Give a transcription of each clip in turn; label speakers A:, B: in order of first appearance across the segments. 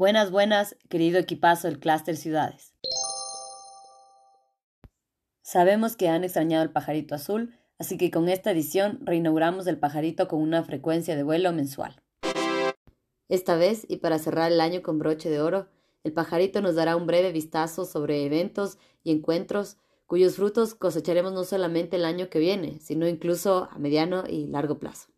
A: Buenas, buenas, querido equipazo del Clúster Ciudades. Sabemos que han extrañado el pajarito azul, así que con esta edición reinauguramos el pajarito con una frecuencia de vuelo mensual. Esta vez, y para cerrar el año con broche de oro, el pajarito nos dará un breve vistazo sobre eventos y encuentros cuyos frutos cosecharemos no solamente el año que viene, sino incluso a mediano y largo plazo.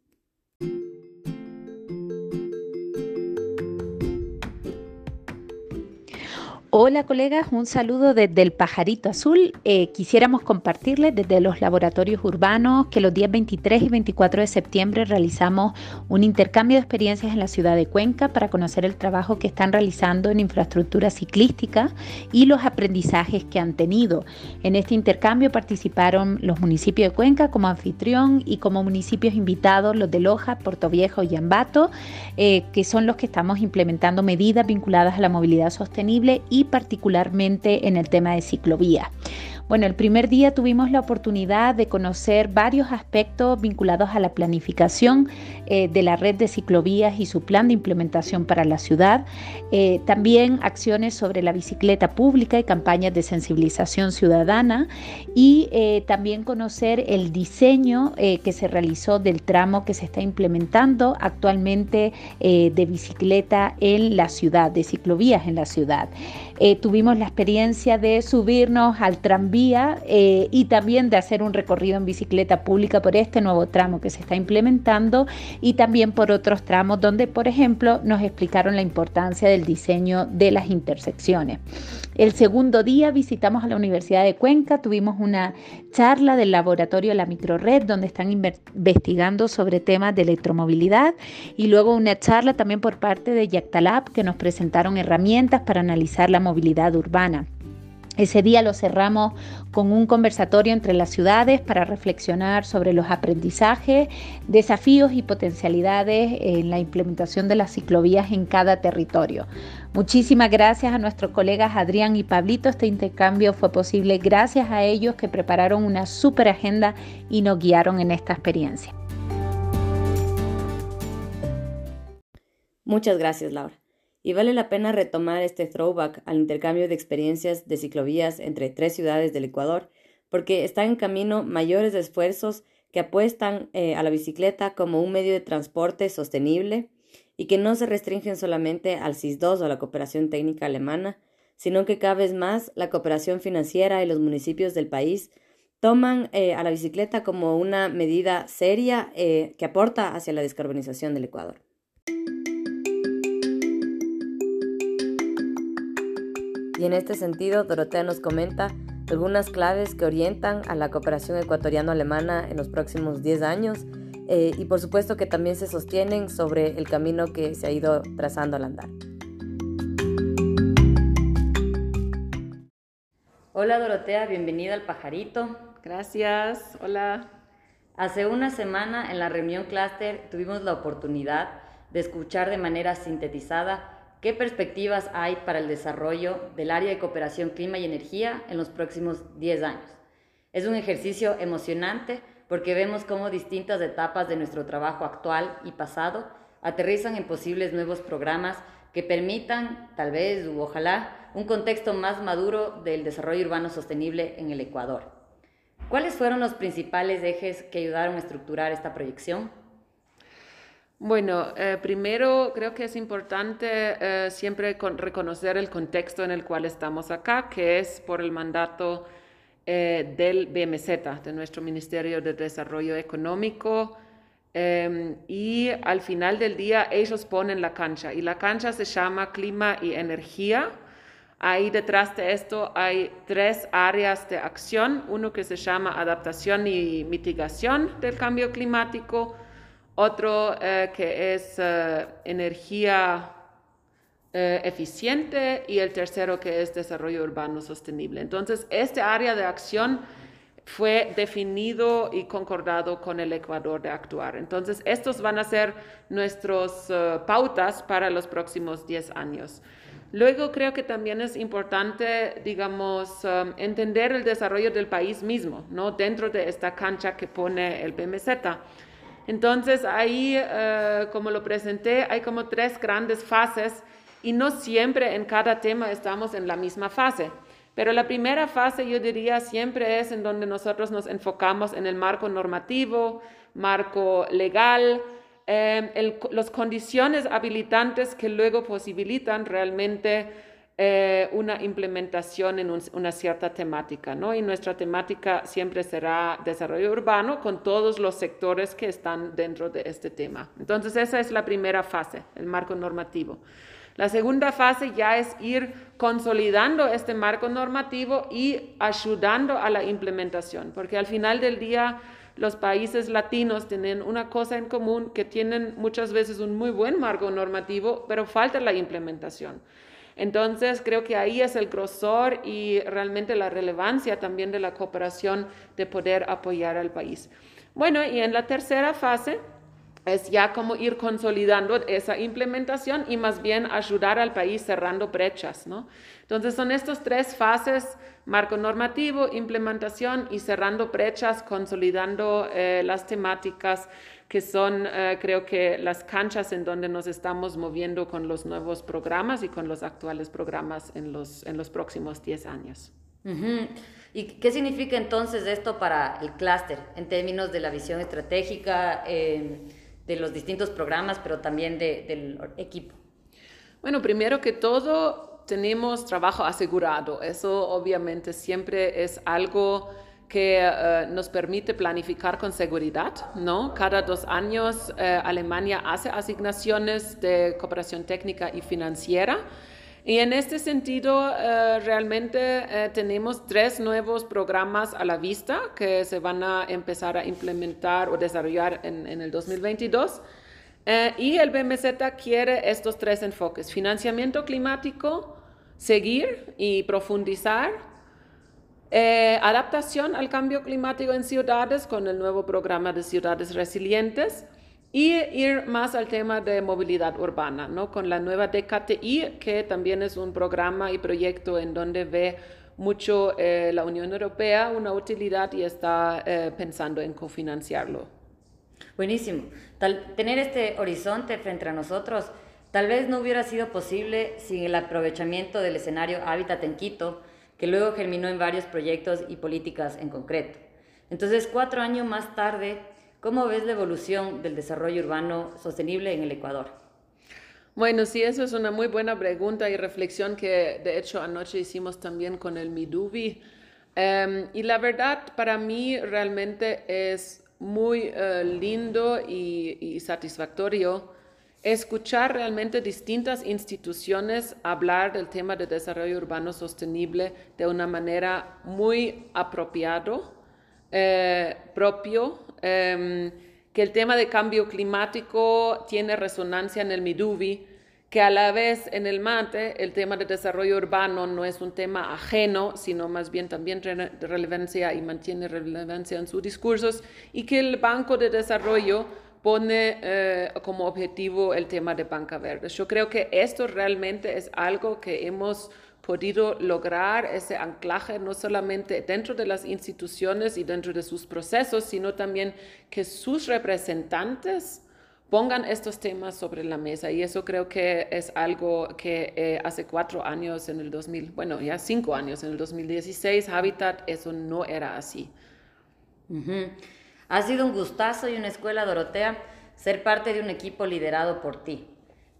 B: Hola colegas, un saludo desde el Pajarito Azul. Eh, quisiéramos compartirles desde los laboratorios urbanos que los días 23 y 24 de septiembre realizamos un intercambio de experiencias en la ciudad de Cuenca para conocer el trabajo que están realizando en infraestructura ciclística y los aprendizajes que han tenido. En este intercambio participaron los municipios de Cuenca como anfitrión y como municipios invitados los de Loja, Puerto Viejo y Ambato, eh, que son los que estamos implementando medidas vinculadas a la movilidad sostenible y particularmente en el tema de ciclovía. Bueno, el primer día tuvimos la oportunidad de conocer varios aspectos vinculados a la planificación eh, de la red de ciclovías y su plan de implementación para la ciudad. Eh, también acciones sobre la bicicleta pública y campañas de sensibilización ciudadana. Y eh, también conocer el diseño que se realizó del tramo que se está implementando actualmente de bicicleta en la ciudad, de ciclovías en la ciudad. tuvimos la experiencia de subirnos al tranvía eh, y también de hacer un recorrido en bicicleta pública por este nuevo tramo que se está implementando y también por otros tramos donde, por ejemplo, nos explicaron la importancia del diseño de las intersecciones. El segundo día visitamos a la Universidad de Cuenca, tuvimos una charla del laboratorio La Microred donde están investigando sobre temas de electromovilidad y luego una charla también por parte de Yactalab que nos presentaron herramientas para analizar la movilidad urbana. Ese día lo cerramos con un conversatorio entre las ciudades para reflexionar sobre los aprendizajes, desafíos y potencialidades en la implementación de las ciclovías en cada territorio. Muchísimas gracias a nuestros colegas Adrián y Pablito. Este intercambio fue posible gracias a ellos que prepararon una super agenda y nos guiaron en esta experiencia.
A: Muchas gracias, Laura. Y vale la pena retomar este throwback al intercambio de experiencias de ciclovías entre tres ciudades del Ecuador, porque están en camino mayores esfuerzos que apuestan eh, a la bicicleta como un medio de transporte sostenible y que no se restringen solamente al CIS-2 o a la cooperación técnica alemana, sino que cada vez más la cooperación financiera y los municipios del país toman eh, a la bicicleta como una medida seria eh, que aporta hacia la descarbonización del Ecuador. Y en este sentido, Dorotea nos comenta algunas claves que orientan a la cooperación ecuatoriano-alemana en los próximos 10 años eh, y por supuesto que también se sostienen sobre el camino que se ha ido trazando al andar. Hola Dorotea, bienvenida al pajarito.
C: Gracias, hola.
A: Hace una semana en la reunión clúster tuvimos la oportunidad de escuchar de manera sintetizada ¿Qué perspectivas hay para el desarrollo del área de cooperación clima y energía en los próximos 10 años? Es un ejercicio emocionante porque vemos cómo distintas etapas de nuestro trabajo actual y pasado aterrizan en posibles nuevos programas que permitan, tal vez u ojalá, un contexto más maduro del desarrollo urbano sostenible en el Ecuador. ¿Cuáles fueron los principales ejes que ayudaron a estructurar esta proyección?
C: Bueno, eh, primero creo que es importante eh, siempre reconocer el contexto en el cual estamos acá, que es por el mandato eh, del BMZ, de nuestro Ministerio de Desarrollo Económico. Em, y al final del día ellos ponen la cancha y la cancha se llama clima y energía. Ahí detrás de esto hay tres áreas de acción, uno que se llama adaptación y mitigación del cambio climático, otro eh, que es eh, energía eh, eficiente y el tercero que es desarrollo urbano sostenible. Entonces, este área de acción fue definido y concordado con el Ecuador de actuar. Entonces, estos van a ser nuestros pautas para los próximos 10 años. Luego creo que también es importante, digamos, entender el desarrollo del país mismo, ¿no? Dentro de esta cancha que pone el PMZ. Entonces ahí, eh, como lo presenté, hay como tres grandes fases y no siempre en cada tema estamos en la misma fase. Pero la primera fase, yo diría, siempre es en donde nosotros nos enfocamos en el marco normativo, marco legal, eh, las condiciones habilitantes que luego posibilitan realmente eh, una implementación en una cierta temática, ¿no? Y nuestra temática siempre será desarrollo urbano con todos los sectores que están dentro de este tema. Entonces, esa es la primera fase, el marco normativo. La segunda fase ya es ir consolidando este marco normativo y ayudando a la implementación, porque al final del día los países latinos tienen una cosa en común, que tienen muchas veces un muy buen marco normativo, pero falta la implementación. Entonces, creo que ahí es el grosor y realmente la relevancia también de la cooperación de poder apoyar al país. Bueno, y en la tercera fase es ya como ir consolidando esa implementación y más bien ayudar al país cerrando brechas, ¿no? Entonces, son estas tres fases, marco normativo, implementación y cerrando brechas, consolidando eh, las temáticas que son, eh, creo que, las canchas en donde nos estamos moviendo con los nuevos programas y con los actuales programas en los, en los próximos 10 años.
A: ¿Y qué significa entonces esto para el clúster en términos de la visión estratégica eh, de los distintos programas, pero también del equipo?
C: Bueno, primero que todo, tenemos trabajo asegurado. Eso obviamente siempre es algo que eh, nos permite planificar con seguridad, ¿no? Cada dos años eh, Alemania hace asignaciones de cooperación técnica y financiera. Y en este sentido, eh, realmente tenemos tres nuevos programas a la vista que se van a empezar a implementar o desarrollar en, en el 2022. y el BMZ quiere estos tres enfoques, financiamiento climático, seguir y profundizar eh, adaptación al cambio climático en ciudades con el nuevo programa de ciudades resilientes y ir más al tema de movilidad urbana, ¿no? con la nueva DKTI, que también es un programa y proyecto en donde ve mucho eh, la Unión Europea una utilidad y está eh, pensando en cofinanciarlo.
A: Buenísimo. tener este horizonte frente a nosotros tal vez no hubiera sido posible sin el aprovechamiento del escenario Hábitat en Quito, que luego germinó en varios proyectos y políticas en concreto. Entonces, cuatro años más tarde, ¿cómo ves la evolución del desarrollo urbano sostenible en el Ecuador?
C: Bueno, sí, eso es una muy buena pregunta y reflexión que de hecho anoche hicimos también con el Midubi. Em, y la verdad, para mí realmente es muy eh, lindo y, y satisfactorio escuchar realmente distintas instituciones hablar del tema de desarrollo urbano sostenible de una manera muy apropiado, eh, propio, em, que el tema de cambio climático tiene resonancia en el Midubi, que a la vez en el MATE el tema de desarrollo urbano no es un tema ajeno, sino más bien también de relevancia y mantiene relevancia en sus discursos, y que el Banco de Desarrollo pone eh, como objetivo el tema de banca verde. Yo creo que esto realmente es algo que hemos podido lograr, ese anclaje no solamente dentro de las instituciones y dentro de sus procesos, sino también que sus representantes pongan estos temas sobre la mesa. Y eso creo que es algo que eh, hace cuatro años, en el 2000, bueno, ya cinco años, en el 2016, Habitat, eso no era así.
A: Ha sido un gustazo y una escuela, Dorotea, ser parte de un equipo liderado por ti.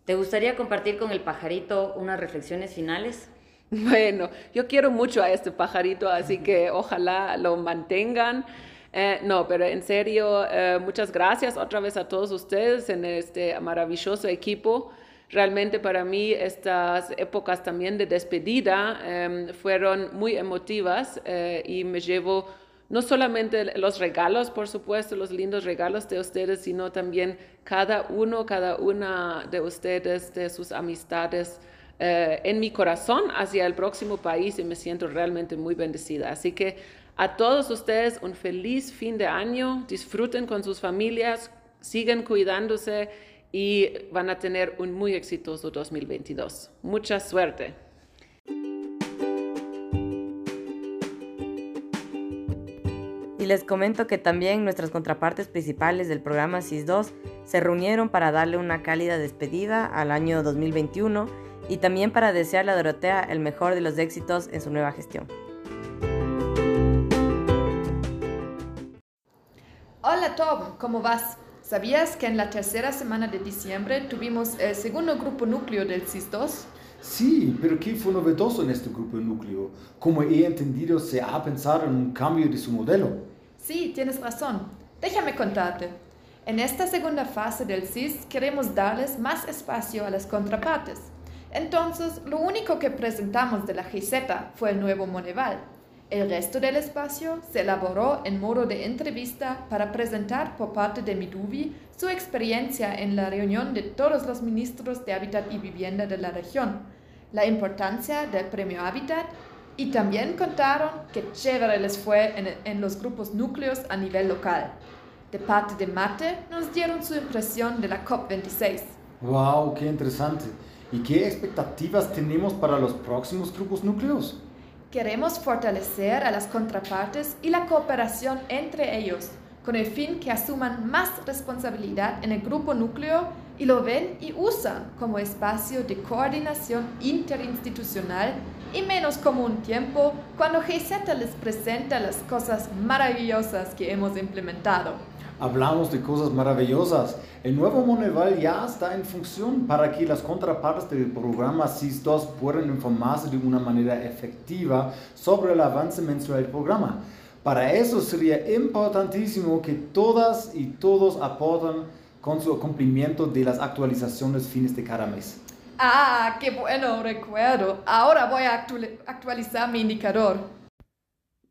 A: ¿Te gustaría compartir con el pajarito unas reflexiones finales?
C: Bueno, yo quiero mucho a este pajarito, así que ojalá lo mantengan. Eh, no, pero en serio, eh, muchas gracias otra vez a todos ustedes en este maravilloso equipo. Realmente para mí estas épocas también de despedida em, fueron muy emotivas eh, y me llevo no solamente los regalos, por supuesto, los lindos regalos de ustedes, sino también cada uno, cada una de ustedes, de sus amistades eh, en mi corazón hacia el próximo país y me siento realmente muy bendecida. Así que a todos ustedes un feliz fin de año, disfruten con sus familias, sigan cuidándose y van a tener un muy exitoso 2022. Mucha suerte.
A: Y les comento que también nuestras contrapartes principales del programa SIS-2 se reunieron para darle una cálida despedida al año 2021 y también para desearle a Dorotea el mejor de los éxitos en su nueva gestión.
D: Hola Tom, ¿cómo vas? ¿Sabías que en la tercera semana de diciembre tuvimos el segundo grupo núcleo del CIS-2?
E: Sí, pero ¿qué fue novedoso en este grupo núcleo? Como he entendido, se ha pensado en un cambio de su modelo.
D: Sí, tienes razón. Déjame contarte. En esta segunda fase del CIS queremos darles más espacio a las contrapartes. Entonces, lo único que presentamos de la GZ fue el nuevo Moneval. El resto del espacio se elaboró en modo de entrevista para presentar por parte de Midubi su experiencia en la reunión de todos los ministros de Hábitat y Vivienda de la región, la importancia del premio Hábitat y también contaron que chévere les fue en, en los grupos núcleos a nivel local. De parte de Mate nos dieron su impresión de la COP26.
E: ¡Wow! ¡Qué interesante! ¿Y qué expectativas tenemos para los próximos grupos núcleos?
D: Queremos fortalecer a las contrapartes y la cooperación entre ellos, con el fin que asuman más responsabilidad en el grupo núcleo y lo ven y usan como espacio de coordinación interinstitucional y menos como un tiempo cuando GZ les presenta las cosas maravillosas que hemos implementado
E: hablamos de cosas maravillosas. El nuevo Moneval ya está en función para que las contrapartes del programa SIS-2 puedan informarse de una manera efectiva sobre el avance mensual del programa. Para eso sería importantísimo que todas y todos aporten con su cumplimiento de las actualizaciones fines de cada mes.
D: Ah, qué bueno recuerdo. Ahora voy a actualizar mi indicador.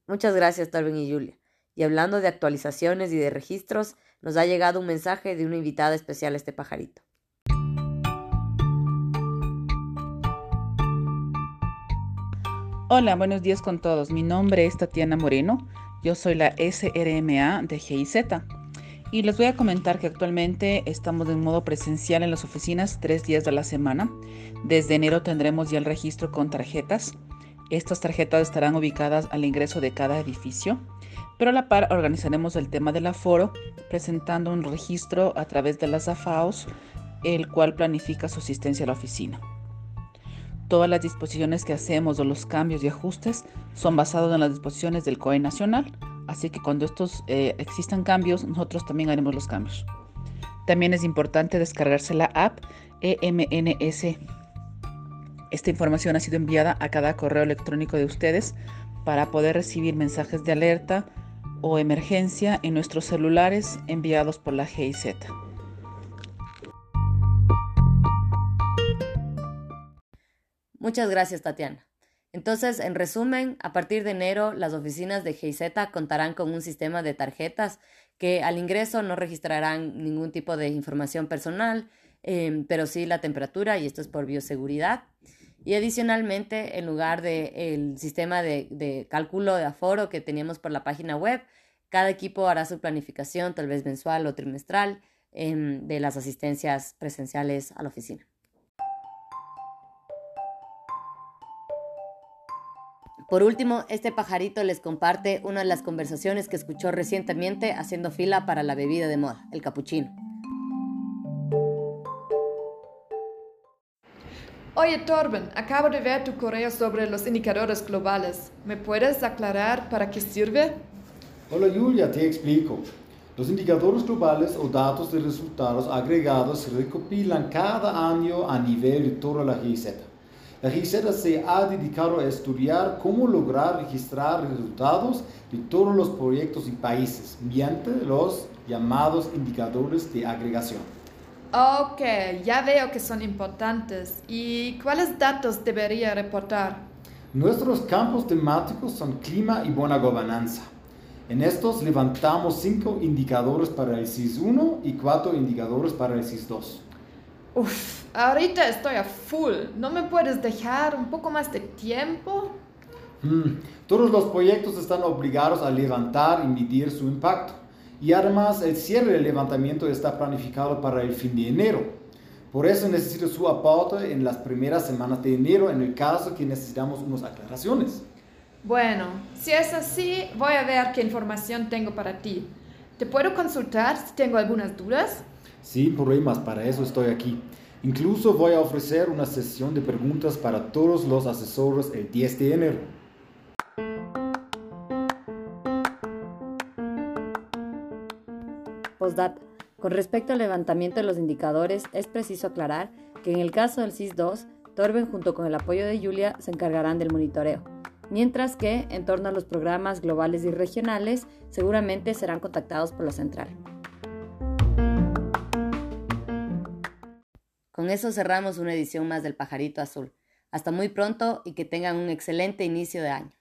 A: Muchas gracias, Darwin y Julia. Y hablando de actualizaciones y de registros, nos ha llegado un mensaje de una invitada especial a este pajarito.
F: Hola, buenos días con todos. Mi nombre es Tatiana Moreno. Yo soy la SRMA de GIZ. Y les voy a comentar que actualmente estamos en modo presencial en las oficinas tres días de la semana. Desde enero tendremos ya el registro con tarjetas. Estas tarjetas estarán ubicadas al ingreso de cada edificio pero a la par organizaremos el tema del aforo presentando un registro a través de las AFAOS, el cual planifica su asistencia a la oficina. Todas las disposiciones que hacemos o los cambios y ajustes son basados en las disposiciones del COE nacional, así que cuando estos eh, existan cambios, nosotros también haremos los cambios. También es importante descargarse la app EMNS. Esta información ha sido enviada a cada correo electrónico de ustedes para poder recibir mensajes de alerta, o emergencia en nuestros celulares enviados por la GIZ.
A: Muchas gracias, Tatiana. Entonces, en resumen, a partir de enero, las oficinas de GIZ contarán con un sistema de tarjetas que al ingreso no registrarán ningún tipo de información personal, em, pero sí la temperatura, y esto es por bioseguridad. Y adicionalmente, en lugar del sistema de, cálculo de aforo que teníamos por la página web, cada equipo hará su planificación, tal vez mensual o trimestral, em, de las asistencias presenciales a la oficina. Por último, este pajarito les comparte una de las conversaciones que escuchó recientemente haciendo fila para la bebida de moda, el capuchino.
D: Oye Torben, acabo de ver tu correo sobre los indicadores globales. ¿Me puedes aclarar para qué sirve?
E: Hola Julia, te explico. Los indicadores globales o datos de resultados agregados se recopilan cada año a nivel de toda la GIZ. La GIZ se ha dedicado a estudiar cómo lograr registrar resultados de todos los proyectos y países mediante los llamados indicadores de agregación.
D: Ok, ya veo que son importantes. ¿Y cuáles datos debería reportar?
E: Nuestros campos temáticos son clima y buena gobernanza. En estos levantamos cinco indicadores para el SIS 1 y cuatro indicadores para el SIS 2.
D: Uf, ahorita estoy a full. ¿No me puedes dejar un poco más de tiempo?
E: Hmm, todos los proyectos están obligados a levantar y medir su impacto. Y además el cierre del levantamiento está planificado para el fin de enero. Por eso necesito su aporte en las primeras semanas de enero en el caso que necesitamos unas aclaraciones.
D: Bueno, si es así, voy a ver qué información tengo para ti. ¿Te puedo consultar si tengo algunas dudas?
E: Sí, problemas, para eso estoy aquí. Incluso voy a ofrecer una sesión de preguntas para todos los asesores el 10 de enero.
A: Postdata. Con respecto al levantamiento de los indicadores, es preciso aclarar que en el caso del CIS-2, Torben junto con el apoyo de Julia se encargarán del monitoreo, mientras que en torno a los programas globales y regionales seguramente serán contactados por la central.
G: Eso cerramos una edición más del Pajarito Azul. Hasta muy pronto y que tengan un excelente inicio de año.